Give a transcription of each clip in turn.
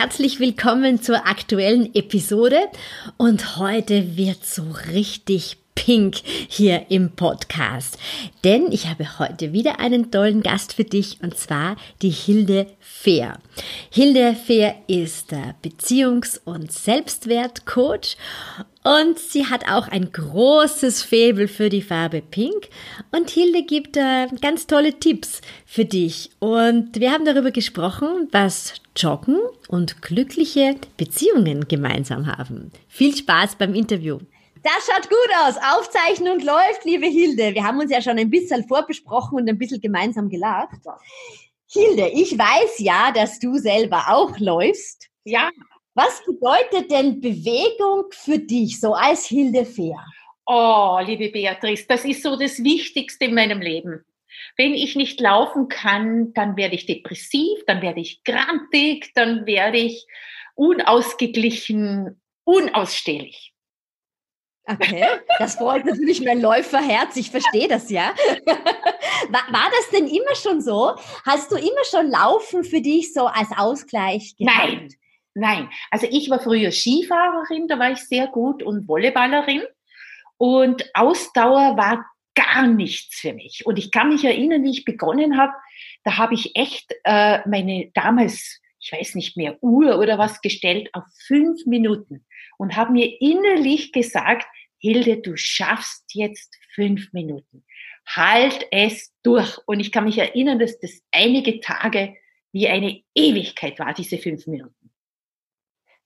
Herzlich willkommen zur aktuellen Episode und heute wird so richtig pink hier im Podcast. Denn ich habe heute wieder einen tollen Gast für dich und zwar die Hilde Fehr. Hilde Fehr ist Beziehungs- und Selbstwertcoach und sie hat auch ein großes Faible für die Farbe Pink. Und Hilde gibt äh, ganz tolle Tipps für dich. Und wir haben darüber gesprochen, was Joggen und glückliche Beziehungen gemeinsam haben. Viel Spaß beim Interview. Das schaut gut aus. Aufzeichnen und läuft, liebe Hilde. Wir haben uns ja schon ein bisschen vorbesprochen und ein bisschen gemeinsam gelacht. Hilde, ich weiß ja, dass du selber auch läufst. Ja. Was bedeutet denn Bewegung für dich, so als Hilde Fair? Oh, liebe Beatrice, das ist so das Wichtigste in meinem Leben. Wenn ich nicht laufen kann, dann werde ich depressiv, dann werde ich grantig, dann werde ich unausgeglichen, unausstehlich. Okay, das freut natürlich mein Läuferherz, ich verstehe das ja. War, war, das denn immer schon so? Hast du immer schon Laufen für dich so als Ausgleich gehabt? Nein, nein. Also ich war früher Skifahrerin, da war ich sehr gut und Volleyballerin und Ausdauer war gar nichts für mich. Und ich kann mich erinnern, wie ich begonnen habe, da habe ich echt äh, meine damals, ich weiß nicht mehr, Uhr oder was gestellt auf fünf Minuten und habe mir innerlich gesagt, Hilde, du schaffst jetzt fünf Minuten. Halt es durch. Und ich kann mich erinnern, dass das einige Tage wie eine Ewigkeit war, diese fünf Minuten.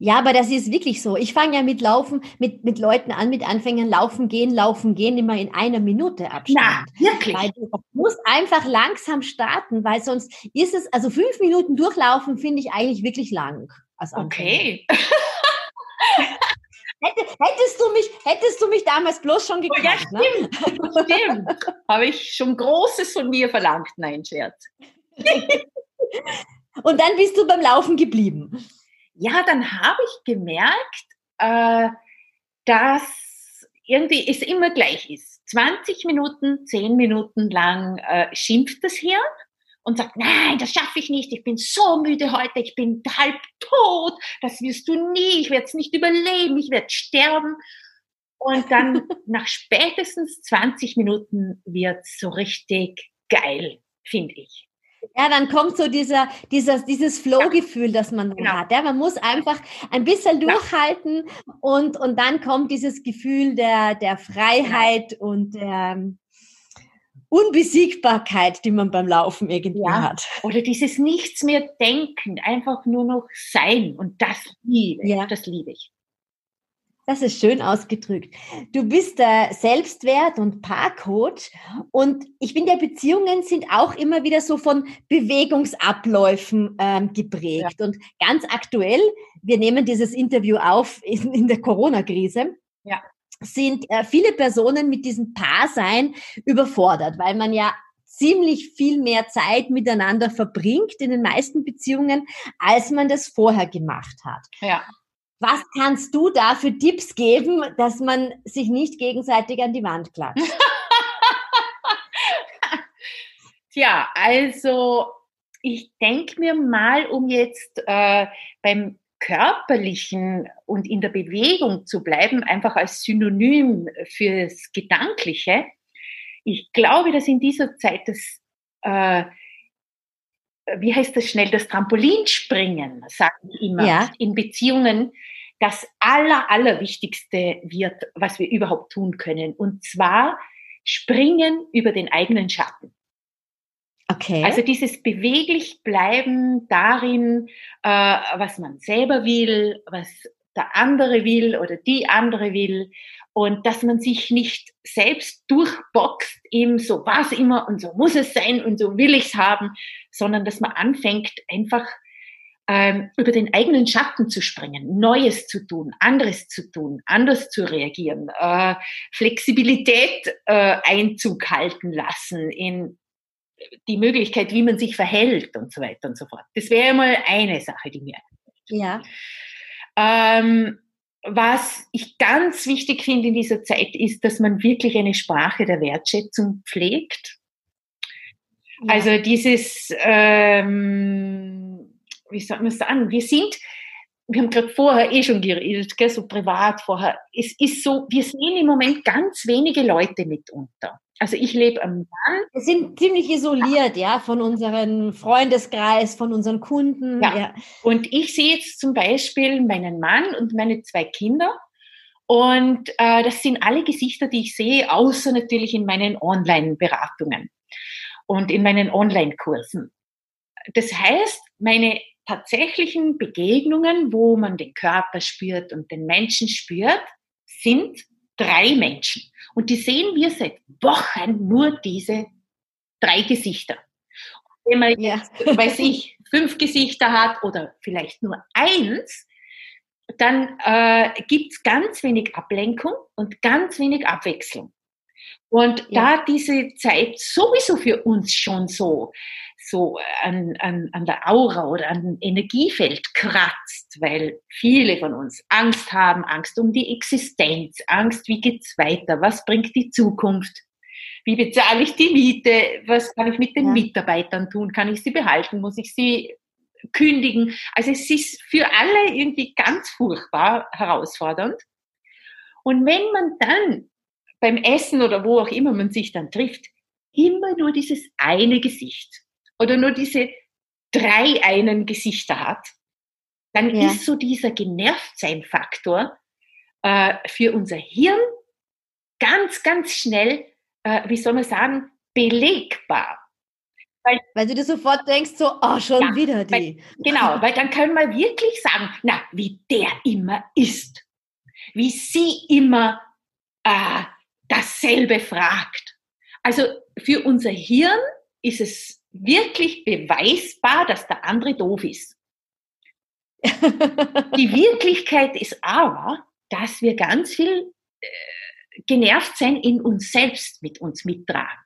Ja, aber das ist wirklich so. Ich fange ja mit Laufen, mit, mit Leuten an, mit Anfängern laufen gehen, laufen gehen, immer in einer Minute Abstand. Na, wirklich. Weil du musst einfach langsam starten, weil sonst ist es, also fünf Minuten durchlaufen finde ich eigentlich wirklich lang. okay. hättest, du mich, hättest du mich damals bloß schon gekannt. Oh, ja, stimmt. Ne? stimmt. Habe ich schon Großes von mir verlangt. Nein, Scherz. Und dann bist du beim Laufen geblieben. Ja, dann habe ich gemerkt, äh, dass irgendwie es immer gleich ist. 20 Minuten, 10 Minuten lang äh, schimpft das Hirn und sagt, nein, das schaffe ich nicht, ich bin so müde heute, ich bin halb tot, das wirst du nie, ich werde es nicht überleben, ich werde sterben. Und dann nach spätestens 20 Minuten wird so richtig geil, finde ich. Ja, dann kommt so dieser, dieser, dieses Flow-Gefühl, das man genau. hat. Ja, man muss einfach ein bisschen durchhalten und, und dann kommt dieses Gefühl der, der Freiheit genau. und der, Unbesiegbarkeit, die man beim Laufen irgendwie ja. hat. Oder dieses Nichts mehr denken, einfach nur noch sein. Und das liebe ich. Ja. Das liebe ich. Das ist schön ausgedrückt. Du bist der Selbstwert- und Paarcoach und ich finde, Beziehungen sind auch immer wieder so von Bewegungsabläufen ähm, geprägt. Ja. Und ganz aktuell, wir nehmen dieses Interview auf in, in der Corona-Krise. Ja sind äh, viele Personen mit diesem Paarsein überfordert, weil man ja ziemlich viel mehr Zeit miteinander verbringt in den meisten Beziehungen, als man das vorher gemacht hat. Ja. Was kannst du da für Tipps geben, dass man sich nicht gegenseitig an die Wand klatscht? Tja, also ich denke mir mal, um jetzt äh, beim Körperlichen und in der Bewegung zu bleiben, einfach als Synonym fürs Gedankliche. Ich glaube, dass in dieser Zeit das, äh, wie heißt das schnell, das Trampolinspringen, sagen wir immer, ja. in Beziehungen das Aller, Allerwichtigste wird, was wir überhaupt tun können. Und zwar springen über den eigenen Schatten. Okay. Also dieses beweglich bleiben darin, äh, was man selber will, was der andere will oder die andere will und dass man sich nicht selbst durchboxt, eben so war es immer und so muss es sein und so will ich es haben, sondern dass man anfängt einfach ähm, über den eigenen Schatten zu springen, Neues zu tun, anderes zu tun, anders zu reagieren, äh, Flexibilität äh, Einzug halten lassen in die Möglichkeit, wie man sich verhält und so weiter und so fort. Das wäre mal eine Sache, die mir ja. Ähm, was ich ganz wichtig finde in dieser Zeit ist, dass man wirklich eine Sprache der Wertschätzung pflegt. Ja. Also dieses, ähm, wie soll man sagen, wir sind, wir haben gerade vorher eh schon geredet, gell, so privat vorher, es ist so, wir sehen im Moment ganz wenige Leute mitunter. Also ich lebe am Land. Wir sind ziemlich isoliert, ja, von unserem Freundeskreis, von unseren Kunden. Ja. ja. Und ich sehe jetzt zum Beispiel meinen Mann und meine zwei Kinder. Und äh, das sind alle Gesichter, die ich sehe, außer natürlich in meinen Online-Beratungen und in meinen Online-Kursen. Das heißt, meine tatsächlichen Begegnungen, wo man den Körper spürt und den Menschen spürt, sind drei Menschen. Und die sehen wir seit Wochen nur diese drei Gesichter. Wenn man jetzt, ja. weiß ich, fünf Gesichter hat oder vielleicht nur eins, dann äh, gibt es ganz wenig Ablenkung und ganz wenig Abwechslung. Und ja. da diese Zeit sowieso für uns schon so so an, an, an der Aura oder an dem Energiefeld kratzt, weil viele von uns Angst haben, Angst um die Existenz, Angst, wie geht's weiter, was bringt die Zukunft, wie bezahle ich die Miete, was kann ich mit den ja. Mitarbeitern tun, kann ich sie behalten, muss ich sie kündigen. Also es ist für alle irgendwie ganz furchtbar herausfordernd. Und wenn man dann beim Essen oder wo auch immer man sich dann trifft, immer nur dieses eine Gesicht oder nur diese drei einen Gesichter hat, dann ja. ist so dieser Genervtsein-Faktor äh, für unser Hirn ganz, ganz schnell, äh, wie soll man sagen, belegbar. Weil, weil, du dir sofort denkst, so, oh, schon ja, wieder die. Weil, genau, weil dann können wir wirklich sagen, na, wie der immer ist, wie sie immer äh, dasselbe fragt. Also für unser Hirn ist es wirklich beweisbar, dass der andere doof ist. Die Wirklichkeit ist aber, dass wir ganz viel äh, genervt sein in uns selbst mit uns mittragen.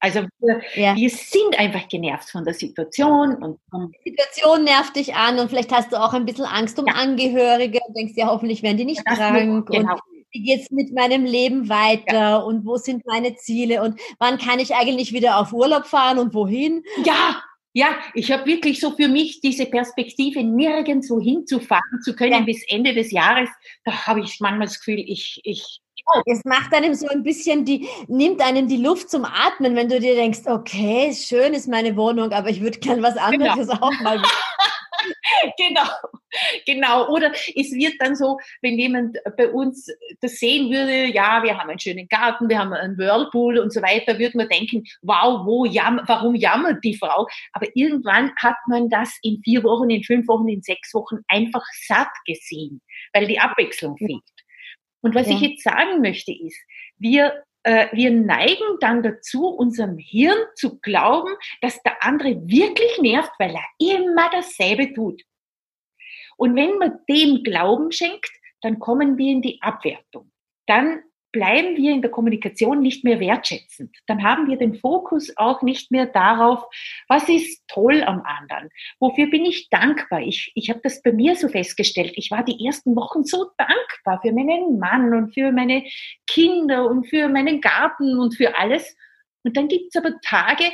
Also wir, ja. wir, sind einfach genervt von der Situation. Und, die Situation nervt dich an und vielleicht hast du auch ein bisschen Angst um ja. Angehörige und denkst ja, hoffentlich werden die nicht ja, krank. Genau. Wie geht's mit meinem Leben weiter ja. und wo sind meine Ziele und wann kann ich eigentlich wieder auf Urlaub fahren und wohin? Ja, ja, ich habe wirklich so für mich diese Perspektive, nirgendwo hinzufahren zu können ja. bis Ende des Jahres. Da habe ich manchmal das Gefühl, ich, ich es macht einem so ein bisschen die, nimmt einem die Luft zum Atmen, wenn du dir denkst, okay, schön ist meine Wohnung, aber ich würde gern was genau. anderes genau. auch mal. genau, genau. Oder es wird dann so, wenn jemand bei uns das sehen würde, ja, wir haben einen schönen Garten, wir haben einen Whirlpool und so weiter, würde man denken, wow, wo jam warum jammert die Frau? Aber irgendwann hat man das in vier Wochen, in fünf Wochen, in sechs Wochen einfach satt gesehen, weil die Abwechslung fehlt. Und was ja. ich jetzt sagen möchte ist, wir äh, wir neigen dann dazu, unserem Hirn zu glauben, dass der andere wirklich nervt, weil er immer dasselbe tut. Und wenn man dem Glauben schenkt, dann kommen wir in die Abwertung. Dann bleiben wir in der Kommunikation nicht mehr wertschätzend. Dann haben wir den Fokus auch nicht mehr darauf, was ist toll am anderen, wofür bin ich dankbar. Ich, ich habe das bei mir so festgestellt. Ich war die ersten Wochen so dankbar für meinen Mann und für meine Kinder und für meinen Garten und für alles. Und dann gibt es aber Tage,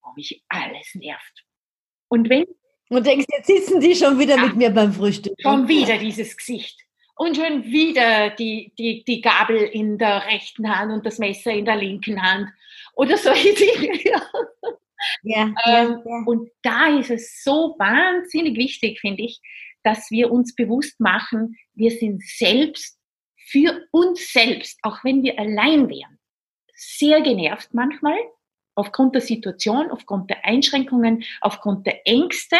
wo mich alles nervt. Und wenn und denkst, jetzt sitzen die schon wieder ja, mit mir beim Frühstück. Schon wieder dieses Gesicht und schon wieder die, die, die Gabel in der rechten Hand und das Messer in der linken Hand oder solche Dinge. Ja, ähm, ja, Und da ist es so wahnsinnig wichtig, finde ich, dass wir uns bewusst machen, wir sind selbst für uns selbst, auch wenn wir allein wären, sehr genervt manchmal aufgrund der Situation, aufgrund der Einschränkungen, aufgrund der Ängste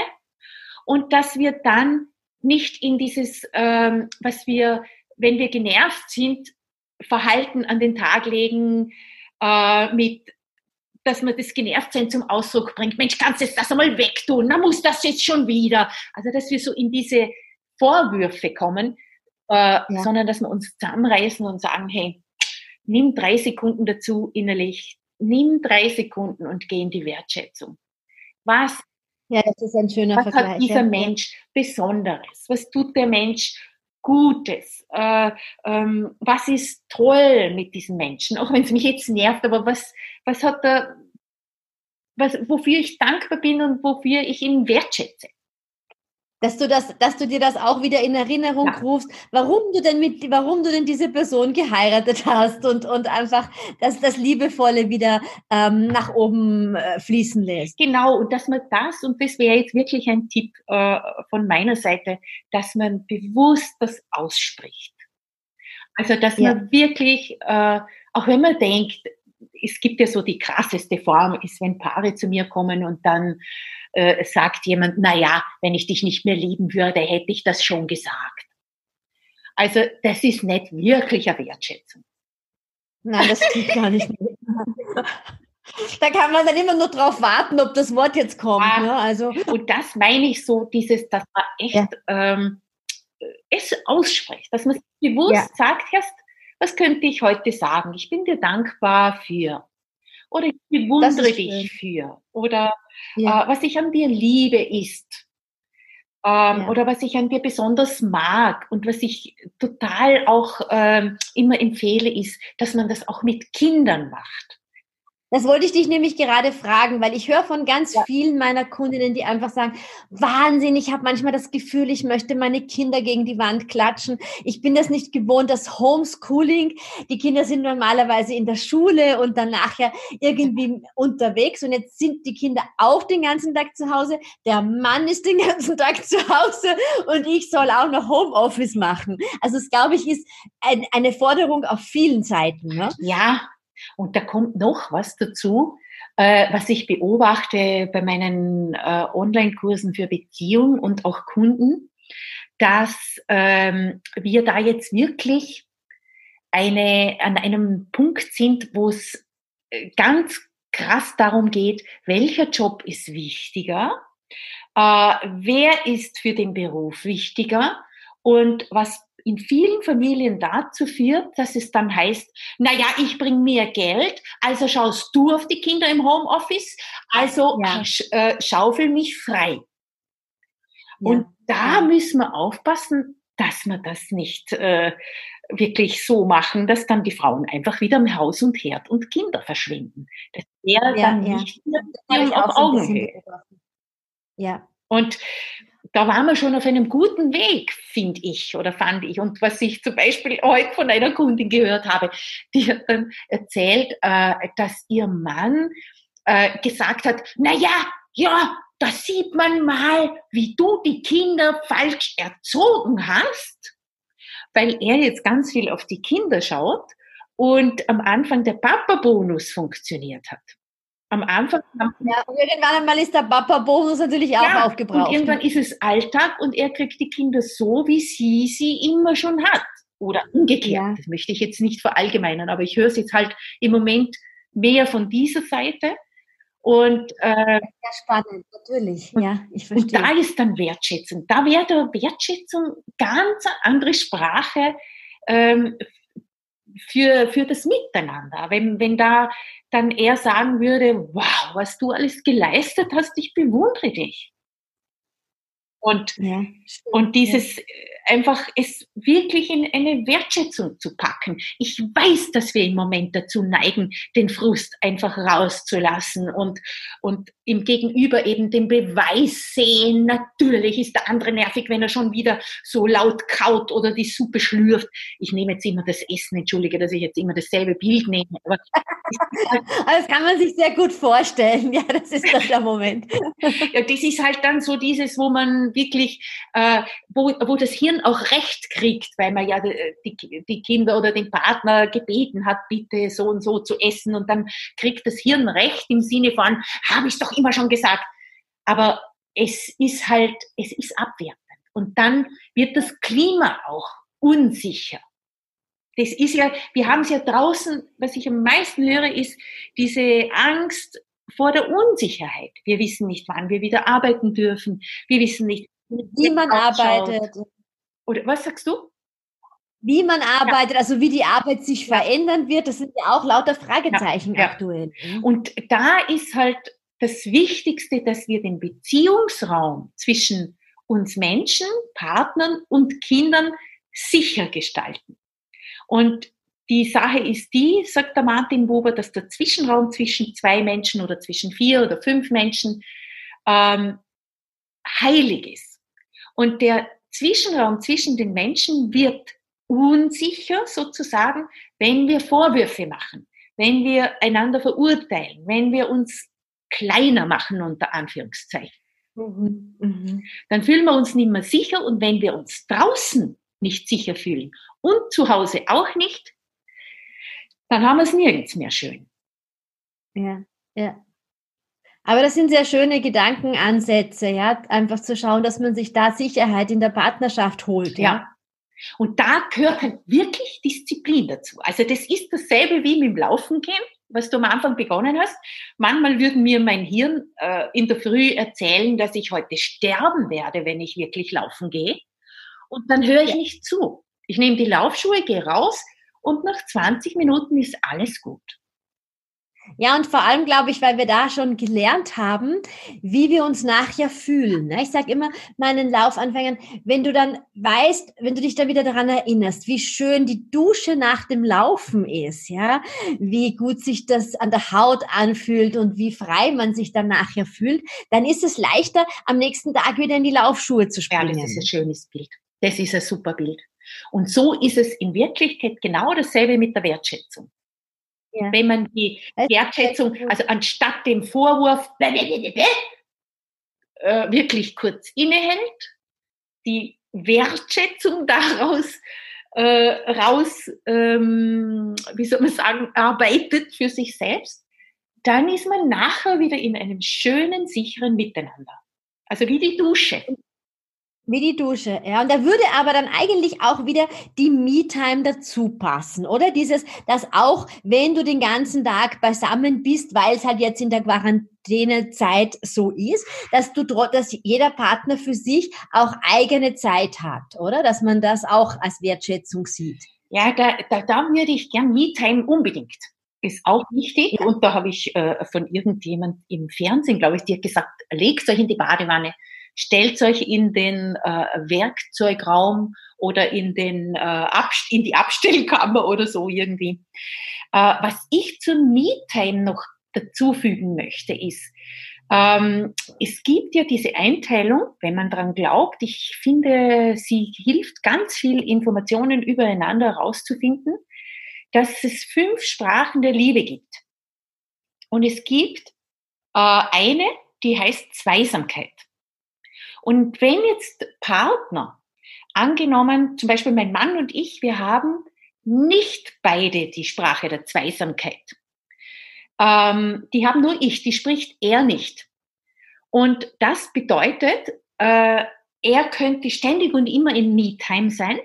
und dass wir dann nicht in dieses, ähm, was wir, wenn wir genervt sind, Verhalten an den Tag legen äh, mit dass man das Genervtsein zum Ausdruck bringt. Mensch, kannst du das einmal wegtun? Na, muss das jetzt schon wieder? Also, dass wir so in diese Vorwürfe kommen, äh, ja. sondern dass wir uns zusammenreißen und sagen, hey, nimm drei Sekunden dazu innerlich, nimm drei Sekunden und geh in die Wertschätzung. Was, ja, das ist ein schöner was Vergleich, hat dieser ja. Mensch Besonderes? Was tut der Mensch Gutes? Äh, ähm, was ist toll mit diesem Menschen? Auch wenn es mich jetzt nervt, aber was, was hat er, was, wofür ich dankbar bin und wofür ich ihn wertschätze? Dass du das, dass du dir das auch wieder in Erinnerung ja. rufst, warum du denn mit, warum du denn diese Person geheiratet hast und, und einfach dass das Liebevolle wieder ähm, nach oben äh, fließen lässt. Genau, und dass man das, und das wäre jetzt wirklich ein Tipp äh, von meiner Seite, dass man bewusst das ausspricht. Also, dass ja. man wirklich, äh, auch wenn man denkt, es gibt ja so die krasseste Form, ist, wenn Paare zu mir kommen und dann äh, sagt jemand, na ja, wenn ich dich nicht mehr lieben würde, hätte ich das schon gesagt. Also das ist nicht wirklich eine Wertschätzung. Nein, das stimmt gar nicht. Da kann man dann immer nur drauf warten, ob das Wort jetzt kommt. Ah, ne? also. Und das meine ich so, dieses, dass man echt ja. ähm, es ausspricht, dass man bewusst ja. sagt, erst, was könnte ich heute sagen? Ich bin dir dankbar für. Oder ich bewundere dich für. Oder ja. äh, was ich an dir liebe ist. Ähm, ja. Oder was ich an dir besonders mag und was ich total auch ähm, immer empfehle, ist, dass man das auch mit Kindern macht. Das wollte ich dich nämlich gerade fragen, weil ich höre von ganz ja. vielen meiner Kundinnen, die einfach sagen, Wahnsinn, ich habe manchmal das Gefühl, ich möchte meine Kinder gegen die Wand klatschen. Ich bin das nicht gewohnt, das Homeschooling. Die Kinder sind normalerweise in der Schule und dann nachher irgendwie unterwegs und jetzt sind die Kinder auch den ganzen Tag zu Hause. Der Mann ist den ganzen Tag zu Hause und ich soll auch noch Homeoffice machen. Also es, glaube ich, ist ein, eine Forderung auf vielen Seiten. Ne? Ja, und da kommt noch was dazu, äh, was ich beobachte bei meinen äh, Online-Kursen für Beziehung und auch Kunden, dass ähm, wir da jetzt wirklich eine, an einem Punkt sind, wo es äh, ganz krass darum geht, welcher Job ist wichtiger, äh, wer ist für den Beruf wichtiger und was in vielen Familien dazu führt, dass es dann heißt, na ja, ich bringe mehr Geld, also schaust du auf die Kinder im Homeoffice, also ja. sch, äh, schaufel mich frei. Ja. Und da müssen wir aufpassen, dass wir das nicht äh, wirklich so machen, dass dann die Frauen einfach wieder im Haus und Herd und Kinder verschwinden. Das wäre ja, dann nicht mehr auf Augenhöhe. Ja. Und da waren wir schon auf einem guten Weg, finde ich oder fand ich. Und was ich zum Beispiel heute von einer Kundin gehört habe, die hat dann erzählt, äh, dass ihr Mann äh, gesagt hat, na ja, ja, da sieht man mal, wie du die Kinder falsch erzogen hast, weil er jetzt ganz viel auf die Kinder schaut und am Anfang der Papa-Bonus funktioniert hat. Am Anfang. Ja, und irgendwann einmal ist der Papa-Bonus natürlich auch ja, aufgebraucht. Und irgendwann ist es Alltag und er kriegt die Kinder so, wie sie sie immer schon hat. Oder umgekehrt. Ja. Das möchte ich jetzt nicht verallgemeinern, aber ich höre es jetzt halt im Moment mehr von dieser Seite. Und, äh, ja, spannend, natürlich. Ja, ich verstehe. Und da ist dann Wertschätzung. Da wäre der Wertschätzung ganz eine andere Sprache ähm, für, für das Miteinander. Wenn, wenn da dann er sagen würde, wow, was du alles geleistet hast, ich bewundere dich. Und, ja, und dieses ja. einfach es wirklich in eine Wertschätzung zu packen. Ich weiß, dass wir im Moment dazu neigen, den Frust einfach rauszulassen und, und im Gegenüber eben den Beweis sehen. Natürlich ist der andere nervig, wenn er schon wieder so laut kaut oder die Suppe schlürft. Ich nehme jetzt immer das Essen, entschuldige, dass ich jetzt immer dasselbe Bild nehme. Aber das kann man sich sehr gut vorstellen. Ja, das ist dann der Moment. ja, das ist halt dann so dieses, wo man wirklich, äh, wo, wo das Hirn auch Recht kriegt, weil man ja die, die Kinder oder den Partner gebeten hat, bitte so und so zu essen und dann kriegt das Hirn Recht im Sinne von, habe ich doch immer schon gesagt. Aber es ist halt, es ist abwertend. Und dann wird das Klima auch unsicher. Das ist ja, wir haben es ja draußen, was ich am meisten höre, ist diese Angst vor der Unsicherheit. Wir wissen nicht, wann wir wieder arbeiten dürfen. Wir wissen nicht, wie man arbeitet. Oder was sagst du? Wie man arbeitet, ja. also wie die Arbeit sich ja. verändern wird, das sind ja auch lauter Fragezeichen ja. aktuell. Mhm. Und da ist halt das Wichtigste, dass wir den Beziehungsraum zwischen uns Menschen, Partnern und Kindern sicher gestalten. Und die Sache ist die, sagt der Martin Buber, dass der Zwischenraum zwischen zwei Menschen oder zwischen vier oder fünf Menschen ähm, heilig ist. Und der Zwischenraum zwischen den Menschen wird unsicher sozusagen, wenn wir Vorwürfe machen, wenn wir einander verurteilen, wenn wir uns kleiner machen unter Anführungszeichen. Mhm. Mhm. Dann fühlen wir uns nicht mehr sicher und wenn wir uns draußen nicht sicher fühlen und zu Hause auch nicht, dann haben wir es nirgends mehr schön. Ja, ja. Aber das sind sehr schöne Gedankenansätze, ja, einfach zu schauen, dass man sich da Sicherheit in der Partnerschaft holt. Ja. ja. Und da gehört halt wirklich Disziplin dazu. Also das ist dasselbe wie mit dem Laufen gehen, was du am Anfang begonnen hast. Manchmal würde mir mein Hirn äh, in der Früh erzählen, dass ich heute sterben werde, wenn ich wirklich laufen gehe. Und dann höre ich nicht zu. Ich nehme die Laufschuhe, gehe raus und nach 20 Minuten ist alles gut. Ja, und vor allem glaube ich, weil wir da schon gelernt haben, wie wir uns nachher fühlen. Ne? Ich sage immer meinen Laufanfängern, wenn du dann weißt, wenn du dich dann wieder daran erinnerst, wie schön die Dusche nach dem Laufen ist, ja, wie gut sich das an der Haut anfühlt und wie frei man sich dann nachher fühlt, dann ist es leichter, am nächsten Tag wieder in die Laufschuhe zu springen. Ja, das ist ein schönes Bild. Das ist ein super Bild. Und so ist es in Wirklichkeit genau dasselbe mit der Wertschätzung. Ja. Wenn man die Wertschätzung, also anstatt dem Vorwurf äh, wirklich kurz innehält, die Wertschätzung daraus äh, raus, ähm, wie soll man sagen, arbeitet für sich selbst, dann ist man nachher wieder in einem schönen, sicheren Miteinander. Also wie die Dusche. Wie die Dusche, ja. Und da würde aber dann eigentlich auch wieder die Me-Time dazu passen, oder? Dieses, dass auch wenn du den ganzen Tag beisammen bist, weil es halt jetzt in der Quarantänezeit so ist, dass du, dass jeder Partner für sich auch eigene Zeit hat, oder? Dass man das auch als Wertschätzung sieht. Ja, da, da, da würde ich gern Me-Time unbedingt. Ist auch wichtig. Ja. Und da habe ich äh, von irgendjemand im Fernsehen, glaube ich, dir gesagt, legt euch in die Badewanne stellt euch in den äh, Werkzeugraum oder in, den, äh, in die Abstellkammer oder so irgendwie. Äh, was ich zur Me-Time noch dazufügen möchte, ist, ähm, es gibt ja diese Einteilung, wenn man dran glaubt. Ich finde, sie hilft ganz viel Informationen übereinander herauszufinden, dass es fünf Sprachen der Liebe gibt. Und es gibt äh, eine, die heißt Zweisamkeit. Und wenn jetzt Partner, angenommen, zum Beispiel mein Mann und ich, wir haben nicht beide die Sprache der Zweisamkeit. Ähm, die haben nur ich, die spricht er nicht. Und das bedeutet, äh, er könnte ständig und immer in Me-Time sein,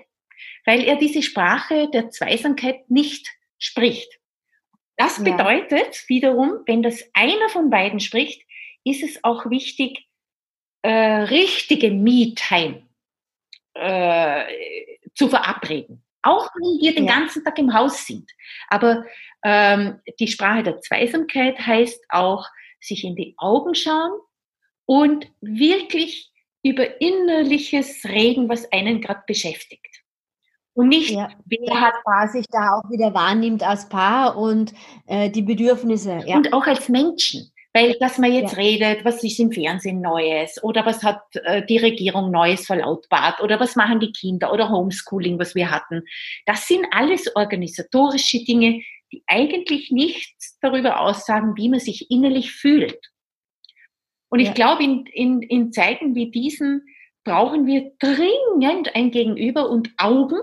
weil er diese Sprache der Zweisamkeit nicht spricht. Das bedeutet ja. wiederum, wenn das einer von beiden spricht, ist es auch wichtig, äh, richtige Me-Time äh, zu verabreden. Auch wenn wir den ja. ganzen Tag im Haus sind. Aber ähm, die Sprache der Zweisamkeit heißt auch, sich in die Augen schauen und wirklich über Innerliches reden, was einen gerade beschäftigt. Und nicht, ja. wer hat Paar sich da auch wieder wahrnimmt als Paar und äh, die Bedürfnisse. Ja. Und auch als Menschen. Weil, dass man jetzt ja. redet, was ist im Fernsehen Neues oder was hat äh, die Regierung Neues verlautbart oder was machen die Kinder oder Homeschooling, was wir hatten. Das sind alles organisatorische Dinge, die eigentlich nichts darüber aussagen, wie man sich innerlich fühlt. Und ja. ich glaube, in, in, in Zeiten wie diesen brauchen wir dringend ein Gegenüber und Augen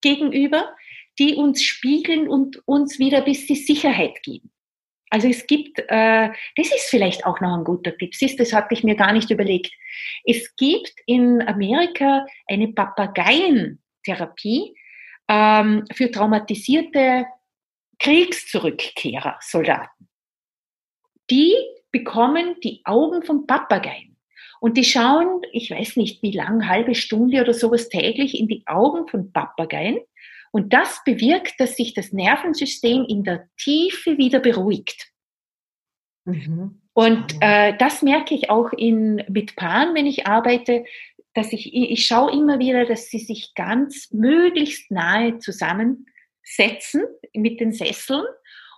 gegenüber, die uns spiegeln und uns wieder ein bisschen Sicherheit geben. Also es gibt, äh, das ist vielleicht auch noch ein guter Tipp, siehst, das hatte ich mir gar nicht überlegt. Es gibt in Amerika eine Papageientherapie, ähm, für traumatisierte Kriegszurückkehrer, Soldaten. Die bekommen die Augen vom Papageien. Und die schauen, ich weiß nicht wie lang, halbe Stunde oder sowas täglich in die Augen von Papageien. Und das bewirkt, dass sich das Nervensystem in der Tiefe wieder beruhigt. Mhm. Und äh, das merke ich auch in, mit Paaren, wenn ich arbeite, dass ich, ich schaue immer wieder, dass sie sich ganz möglichst nahe zusammensetzen mit den Sesseln.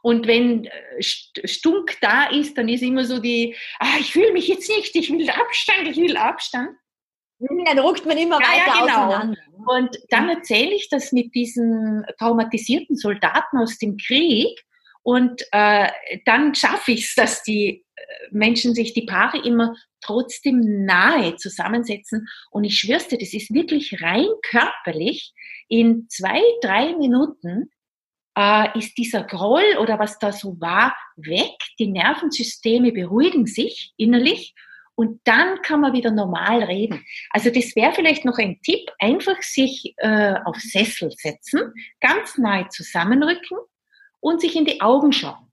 Und wenn äh, Stunk da ist, dann ist immer so die, ah, ich fühle mich jetzt nicht, ich will Abstand, ich will Abstand. Dann ruckt man immer ja, weiter ja, genau. auseinander. Und dann erzähle ich das mit diesen traumatisierten Soldaten aus dem Krieg. Und äh, dann schaffe ich es, dass die äh, Menschen sich, die Paare immer trotzdem nahe zusammensetzen. Und ich schwör's dir, das ist wirklich rein körperlich. In zwei, drei Minuten äh, ist dieser Groll oder was da so war weg. Die Nervensysteme beruhigen sich innerlich und dann kann man wieder normal reden. Also das wäre vielleicht noch ein Tipp, einfach sich äh, auf Sessel setzen, ganz nahe zusammenrücken und sich in die Augen schauen.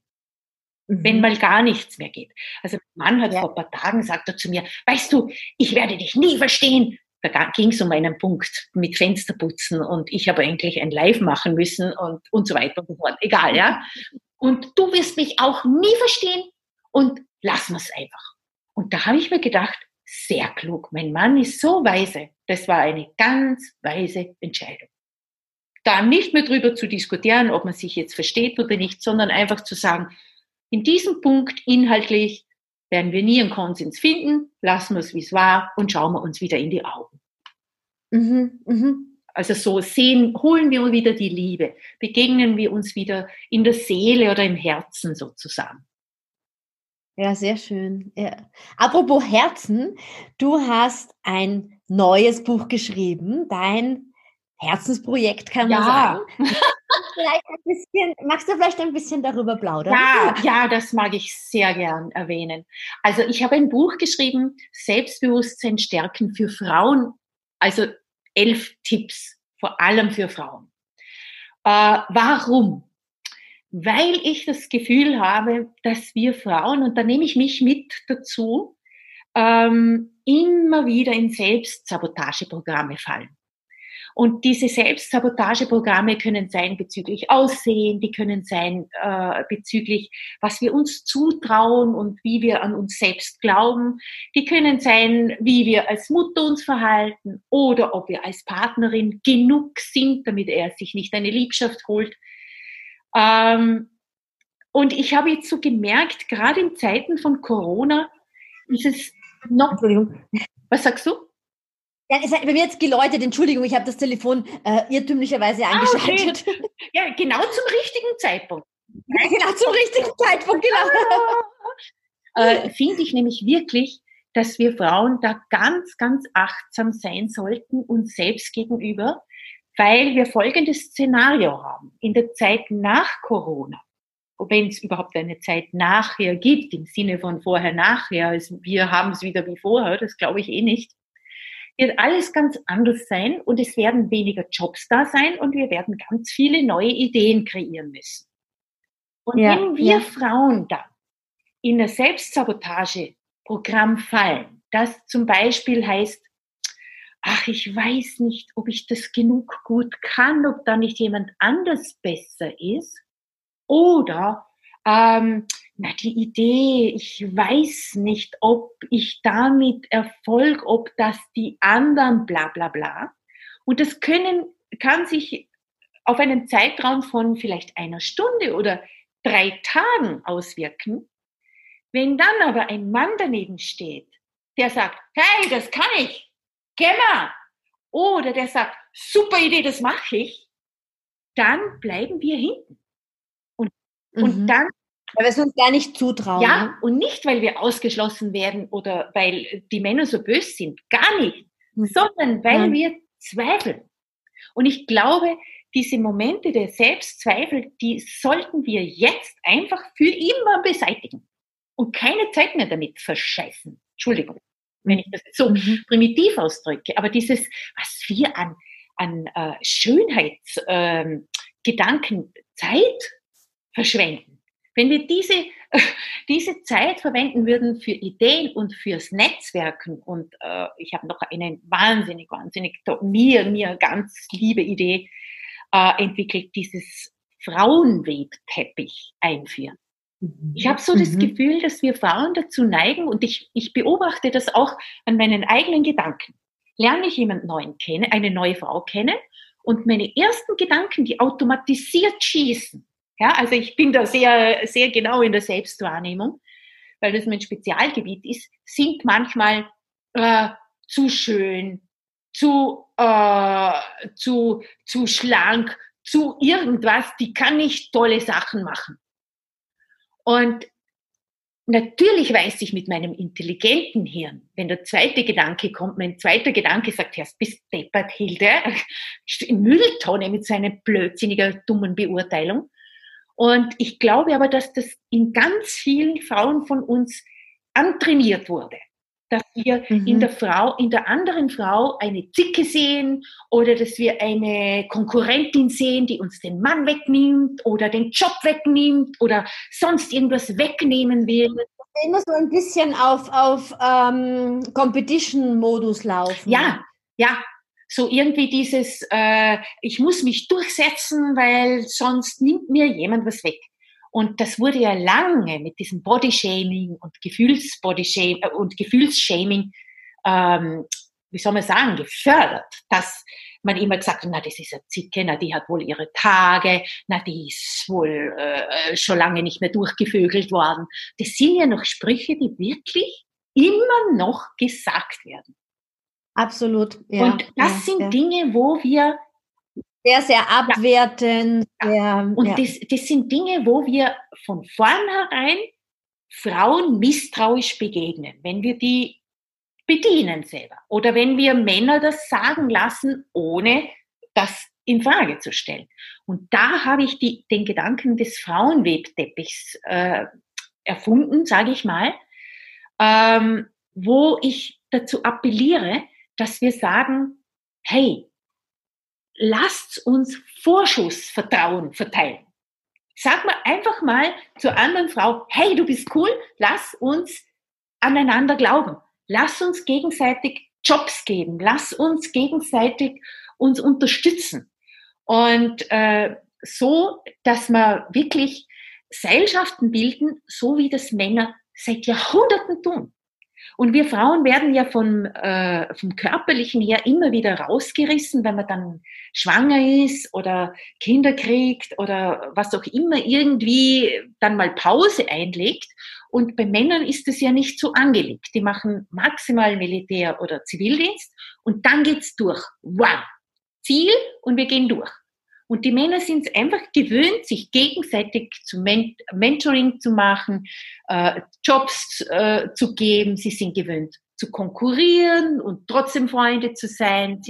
Mhm. Wenn mal gar nichts mehr geht. Also mein Mann hat ja. vor ein paar Tagen gesagt er zu mir, weißt du, ich werde dich nie verstehen. Da ging es um einen Punkt mit Fensterputzen und ich habe eigentlich ein Live machen müssen und, und so weiter und so fort. Egal, ja. Und du wirst mich auch nie verstehen und wir es einfach. Und da habe ich mir gedacht, sehr klug. Mein Mann ist so weise. Das war eine ganz weise Entscheidung. Da nicht mehr drüber zu diskutieren, ob man sich jetzt versteht oder nicht, sondern einfach zu sagen, in diesem Punkt inhaltlich werden wir nie einen Konsens finden, lassen wir es, wie es war und schauen wir uns wieder in die Augen. Mhm, mhm. Also so sehen, holen wir wieder die Liebe, begegnen wir uns wieder in der Seele oder im Herzen sozusagen. Ja, sehr schön. Ja. Apropos Herzen, du hast ein neues Buch geschrieben, dein Herzensprojekt kann man ja. sagen. vielleicht ein bisschen, magst du vielleicht ein bisschen darüber plaudern? Ja, ja, das mag ich sehr gern erwähnen. Also ich habe ein Buch geschrieben, Selbstbewusstsein stärken für Frauen, also elf Tipps, vor allem für Frauen. Äh, warum? Weil ich das Gefühl habe, dass wir Frauen, und da nehme ich mich mit dazu, ähm, immer wieder in Selbstsabotageprogramme fallen. Und diese Selbstsabotageprogramme können sein bezüglich Aussehen, die können sein äh, bezüglich, was wir uns zutrauen und wie wir an uns selbst glauben. Die können sein, wie wir als Mutter uns verhalten oder ob wir als Partnerin genug sind, damit er sich nicht eine Liebschaft holt. Ähm, und ich habe jetzt so gemerkt, gerade in Zeiten von Corona ist es noch. Entschuldigung. Was sagst du? Ja, es hat bei mir jetzt geläutet, Entschuldigung, ich habe das Telefon äh, irrtümlicherweise eingeschaltet. Ah, okay. Ja, genau zum richtigen Zeitpunkt. Ja, genau zum richtigen Zeitpunkt, genau. äh, Finde ich nämlich wirklich, dass wir Frauen da ganz, ganz achtsam sein sollten, uns selbst gegenüber, weil wir folgendes Szenario haben. In der Zeit nach Corona, wenn es überhaupt eine Zeit nachher gibt, im Sinne von vorher, nachher, also wir haben es wieder wie vorher, das glaube ich eh nicht, wird alles ganz anders sein und es werden weniger Jobs da sein und wir werden ganz viele neue Ideen kreieren müssen. Und ja, wenn wir ja. Frauen dann in ein Selbstsabotageprogramm fallen, das zum Beispiel heißt, ach, ich weiß nicht, ob ich das genug gut kann, ob da nicht jemand anders besser ist. Oder, ähm, na, die Idee, ich weiß nicht, ob ich damit Erfolg, ob das die anderen, bla, bla, bla. Und das können, kann sich auf einen Zeitraum von vielleicht einer Stunde oder drei Tagen auswirken. Wenn dann aber ein Mann daneben steht, der sagt, hey, das kann ich, mal. Oder der sagt, super Idee, das mache ich. Dann bleiben wir hinten. Und, mhm. und dann weil wir es uns gar nicht zutrauen. Ja, ne? und nicht, weil wir ausgeschlossen werden oder weil die Männer so böse sind. Gar nicht. Mhm. Sondern weil ja. wir zweifeln. Und ich glaube, diese Momente der Selbstzweifel, die sollten wir jetzt einfach für immer beseitigen. Und keine Zeit mehr damit verscheißen. Entschuldigung wenn ich das so mhm. primitiv ausdrücke. Aber dieses, was wir an, an äh, Schönheitsgedanken ähm, Zeit verschwenden. Wenn wir diese, diese Zeit verwenden würden für Ideen und fürs Netzwerken und äh, ich habe noch eine wahnsinnig, wahnsinnig, mir, mir ganz liebe Idee äh, entwickelt, dieses Frauenwebteppich einführen. Mhm. Ich habe so das mhm. Gefühl, dass wir Frauen dazu neigen und ich, ich beobachte das auch an meinen eigenen Gedanken. Lerne ich jemand neuen kennen, eine neue Frau kennen und meine ersten Gedanken, die automatisiert schießen. Ja, also ich bin da sehr, sehr genau in der Selbstwahrnehmung, weil das mein Spezialgebiet ist, sind manchmal äh, zu schön, zu, äh, zu, zu schlank, zu irgendwas, die kann nicht tolle Sachen machen. Und natürlich weiß ich mit meinem intelligenten Hirn, wenn der zweite Gedanke kommt, mein zweiter Gedanke sagt, Herr, bist deppert, Hilde, Mülltonne mit seiner blödsinniger, dummen Beurteilung. Und ich glaube aber, dass das in ganz vielen Frauen von uns antrainiert wurde dass wir mhm. in der Frau, in der anderen Frau eine Zicke sehen oder dass wir eine Konkurrentin sehen, die uns den Mann wegnimmt oder den Job wegnimmt oder sonst irgendwas wegnehmen will. Immer so ein bisschen auf, auf ähm, Competition-Modus laufen. Ja, ja. So irgendwie dieses, äh, ich muss mich durchsetzen, weil sonst nimmt mir jemand was weg. Und das wurde ja lange mit diesem Bodyshaming und Gefühlsbodyshaming äh, und Gefühlsshaming, ähm, wie soll man sagen, gefördert, dass man immer gesagt hat, na, das ist eine Zicke, na, die hat wohl ihre Tage, na, die ist wohl äh, schon lange nicht mehr durchgevögelt worden. Das sind ja noch Sprüche, die wirklich immer noch gesagt werden. Absolut. Ja, und das ja, sind ja. Dinge, wo wir sehr, sehr abwertend. Ja. Sehr, und ja. das, das sind Dinge, wo wir von vornherein Frauen misstrauisch begegnen, wenn wir die bedienen selber. Oder wenn wir Männer das sagen lassen, ohne das in Frage zu stellen. Und da habe ich die, den Gedanken des Frauenwebteppichs äh, erfunden, sage ich mal, ähm, wo ich dazu appelliere, dass wir sagen, hey, lasst uns Vorschussvertrauen verteilen. Sag mal einfach mal zur anderen Frau, hey, du bist cool, lass uns aneinander glauben. Lass uns gegenseitig Jobs geben. Lass uns gegenseitig uns unterstützen. Und äh, so, dass wir wirklich Seilschaften bilden, so wie das Männer seit Jahrhunderten tun. Und wir Frauen werden ja vom, äh, vom körperlichen her immer wieder rausgerissen, wenn man dann schwanger ist oder Kinder kriegt oder was auch immer irgendwie dann mal Pause einlegt. Und bei Männern ist es ja nicht so angelegt. Die machen maximal Militär- oder Zivildienst und dann geht's durch. Wow! Ziel und wir gehen durch. Und die Männer sind es einfach gewöhnt, sich gegenseitig zu Men Mentoring zu machen, äh, Jobs äh, zu geben. Sie sind gewöhnt zu konkurrieren und trotzdem Freunde zu sein.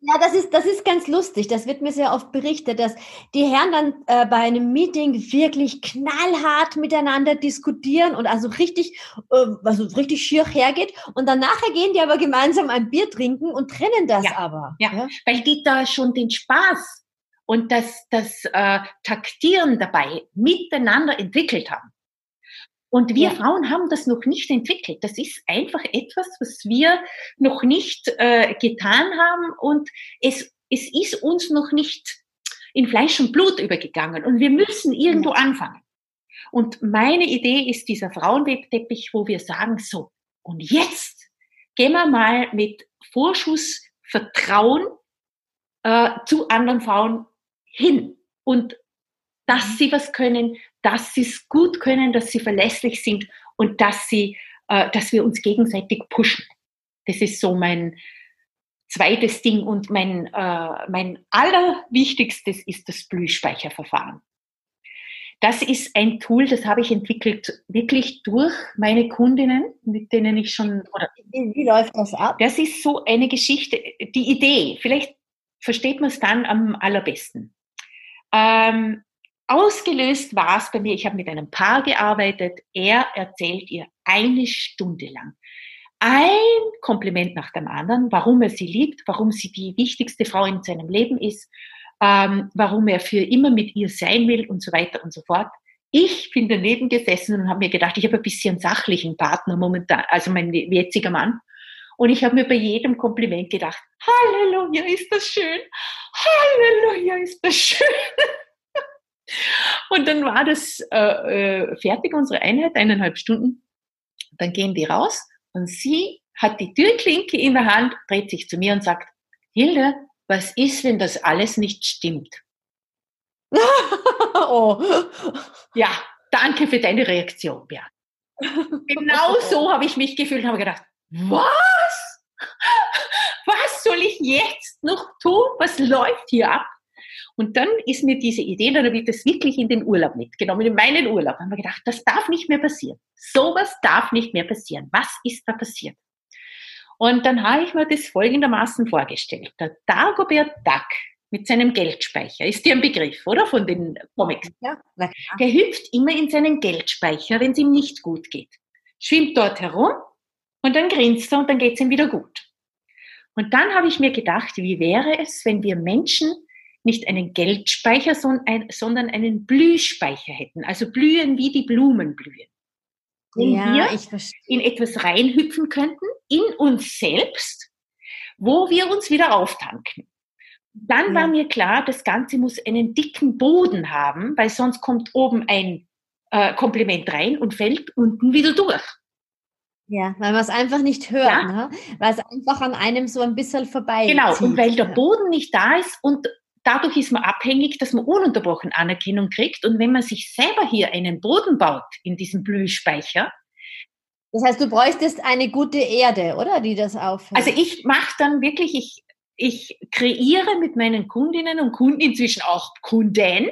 Ja, das ist, das ist ganz lustig. Das wird mir sehr oft berichtet, dass die Herren dann äh, bei einem Meeting wirklich knallhart miteinander diskutieren und also richtig, äh, also richtig schier hergeht. Und dann nachher gehen die aber gemeinsam ein Bier trinken und trennen das ja, aber. Ja, ja, weil die da schon den Spaß und das, das äh, Taktieren dabei miteinander entwickelt haben. Und wir ja. Frauen haben das noch nicht entwickelt. Das ist einfach etwas, was wir noch nicht äh, getan haben und es, es ist uns noch nicht in Fleisch und Blut übergegangen und wir müssen irgendwo anfangen. Und meine Idee ist dieser Frauenwebteppich, wo wir sagen, so, und jetzt gehen wir mal mit Vorschuss Vertrauen äh, zu anderen Frauen hin und dass mhm. sie was können, dass sie es gut können, dass sie verlässlich sind und dass sie, äh, dass wir uns gegenseitig pushen. Das ist so mein zweites Ding und mein, äh, mein allerwichtigstes ist das Blühspeicherverfahren. Das ist ein Tool, das habe ich entwickelt wirklich durch meine Kundinnen, mit denen ich schon. Oder wie, wie läuft das ab? Das ist so eine Geschichte, die Idee. Vielleicht versteht man es dann am allerbesten. Ähm, ausgelöst war es bei mir, ich habe mit einem Paar gearbeitet, er erzählt ihr eine Stunde lang ein Kompliment nach dem anderen, warum er sie liebt, warum sie die wichtigste Frau in seinem Leben ist, ähm, warum er für immer mit ihr sein will und so weiter und so fort. Ich bin daneben gesessen und habe mir gedacht, ich habe ein bisschen sachlichen Partner momentan, also mein jetziger Mann. Und ich habe mir bei jedem Kompliment gedacht, Halleluja, ist das schön. Halleluja, ist das schön. Und dann war das äh, äh, fertig, unsere Einheit, eineinhalb Stunden. Dann gehen die raus und sie hat die Türklinke in der Hand, dreht sich zu mir und sagt, Hilde, was ist, wenn das alles nicht stimmt? oh. Ja, danke für deine Reaktion, Björn. Genau so habe ich mich gefühlt und habe gedacht, was? Was soll ich jetzt noch tun? Was läuft hier ab? Und dann ist mir diese Idee, dann habe ich das wirklich in den Urlaub mitgenommen, in meinen Urlaub. Da haben wir gedacht, das darf nicht mehr passieren. Sowas darf nicht mehr passieren. Was ist da passiert? Und dann habe ich mir das folgendermaßen vorgestellt. Der Dagobert Duck mit seinem Geldspeicher, ist dir ein Begriff, oder? Von den Comics. Ja, der hüpft immer in seinen Geldspeicher, wenn es ihm nicht gut geht. Schwimmt dort herum und dann grinst er und dann geht es ihm wieder gut. Und dann habe ich mir gedacht, wie wäre es, wenn wir Menschen nicht einen Geldspeicher, sondern einen Blühspeicher hätten. Also blühen wie die Blumen blühen. Wenn ja, wir in etwas reinhüpfen könnten, in uns selbst, wo wir uns wieder auftanken. Dann ja. war mir klar, das Ganze muss einen dicken Boden haben, weil sonst kommt oben ein äh, Kompliment rein und fällt unten wieder durch. Ja, weil man es einfach nicht hört, ja. ne? weil es einfach an einem so ein bisschen vorbei Genau, und weil der Boden nicht da ist und dadurch ist man abhängig, dass man ununterbrochen Anerkennung kriegt. Und wenn man sich selber hier einen Boden baut in diesem Blühspeicher, das heißt, du bräuchtest eine gute Erde, oder? Die das aufhält. Also ich mache dann wirklich, ich, ich kreiere mit meinen Kundinnen und Kunden, inzwischen auch Kunden,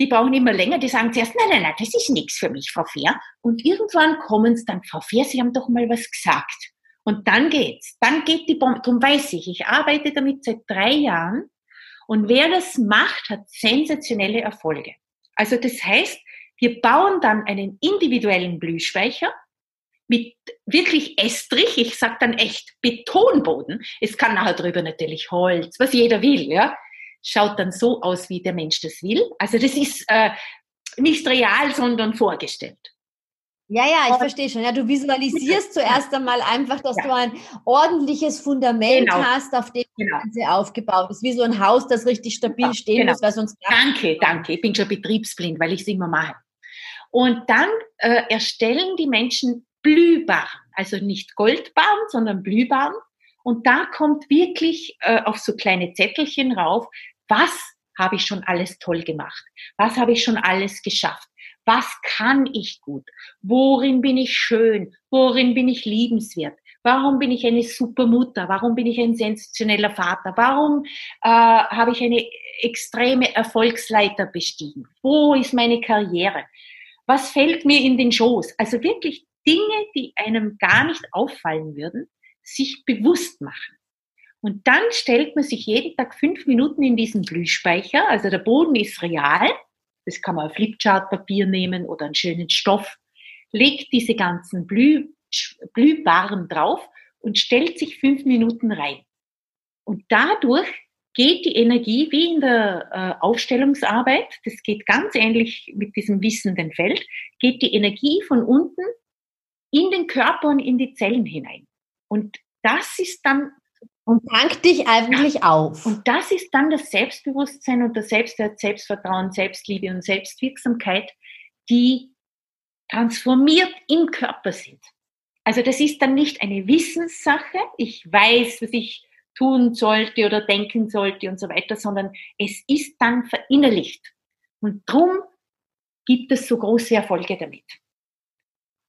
die brauchen immer länger, die sagen zuerst, nein, nein, nein, das ist nichts für mich, Frau Fair. Und irgendwann kommen es dann, Frau Fair, Sie haben doch mal was gesagt. Und dann geht's. Dann geht die Bombe. Darum weiß ich, ich arbeite damit seit drei Jahren und wer das macht, hat sensationelle Erfolge. Also das heißt, wir bauen dann einen individuellen Blühspeicher mit wirklich Estrich, ich sag dann echt Betonboden. Es kann nachher drüber natürlich Holz, was jeder will, ja. Schaut dann so aus, wie der Mensch das will. Also das ist äh, nicht real, sondern vorgestellt. Ja, ja, ich verstehe schon. Ja, du visualisierst zuerst einmal einfach, dass ja. du ein ordentliches Fundament genau. hast, auf dem genau. das Ganze aufgebaut ist. Wie so ein Haus, das richtig stabil ja, stehen genau. muss, weil sonst. Danke, danke. Ich bin schon betriebsblind, weil ich es immer mache. Und dann äh, erstellen die Menschen Blühbaren, also nicht Goldbaren, sondern Blühbaren. Und da kommt wirklich äh, auf so kleine Zettelchen rauf, was habe ich schon alles toll gemacht? Was habe ich schon alles geschafft? Was kann ich gut? Worin bin ich schön? Worin bin ich liebenswert? Warum bin ich eine super Mutter? Warum bin ich ein sensationeller Vater? Warum äh, habe ich eine extreme Erfolgsleiter bestiegen? Wo ist meine Karriere? Was fällt mir in den Schoß? Also wirklich Dinge, die einem gar nicht auffallen würden, sich bewusst machen. Und dann stellt man sich jeden Tag fünf Minuten in diesen Blühspeicher. Also der Boden ist real. Das kann man auf Flipchartpapier nehmen oder einen schönen Stoff. Legt diese ganzen Blüh, Blühbaren drauf und stellt sich fünf Minuten rein. Und dadurch geht die Energie wie in der äh, Aufstellungsarbeit, das geht ganz ähnlich mit diesem wissenden Feld, geht die Energie von unten in den Körper und in die Zellen hinein. Und das ist dann und tank dich eigentlich ja. auf. Und das ist dann das Selbstbewusstsein und das Selbstwert, Selbstvertrauen, Selbstliebe und Selbstwirksamkeit, die transformiert im Körper sind. Also das ist dann nicht eine Wissenssache, ich weiß, was ich tun sollte oder denken sollte und so weiter, sondern es ist dann verinnerlicht. Und drum gibt es so große Erfolge damit.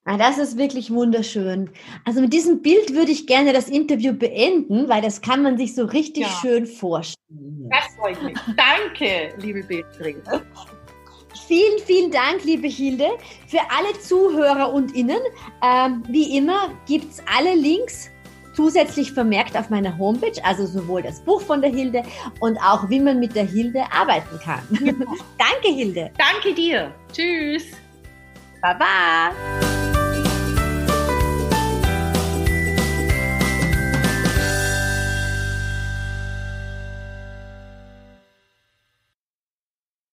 Ah, das ist wirklich wunderschön. Also mit diesem Bild würde ich gerne das Interview beenden, weil das kann man sich so richtig ja. schön vorstellen. Das freut mich. Danke, liebe Beatrice. Vielen, vielen Dank, liebe Hilde. Für alle Zuhörer und Innen, ähm, wie immer, gibt es alle Links zusätzlich vermerkt auf meiner Homepage, also sowohl das Buch von der Hilde und auch, wie man mit der Hilde arbeiten kann. Danke, Hilde. Danke dir. Tschüss. Baba.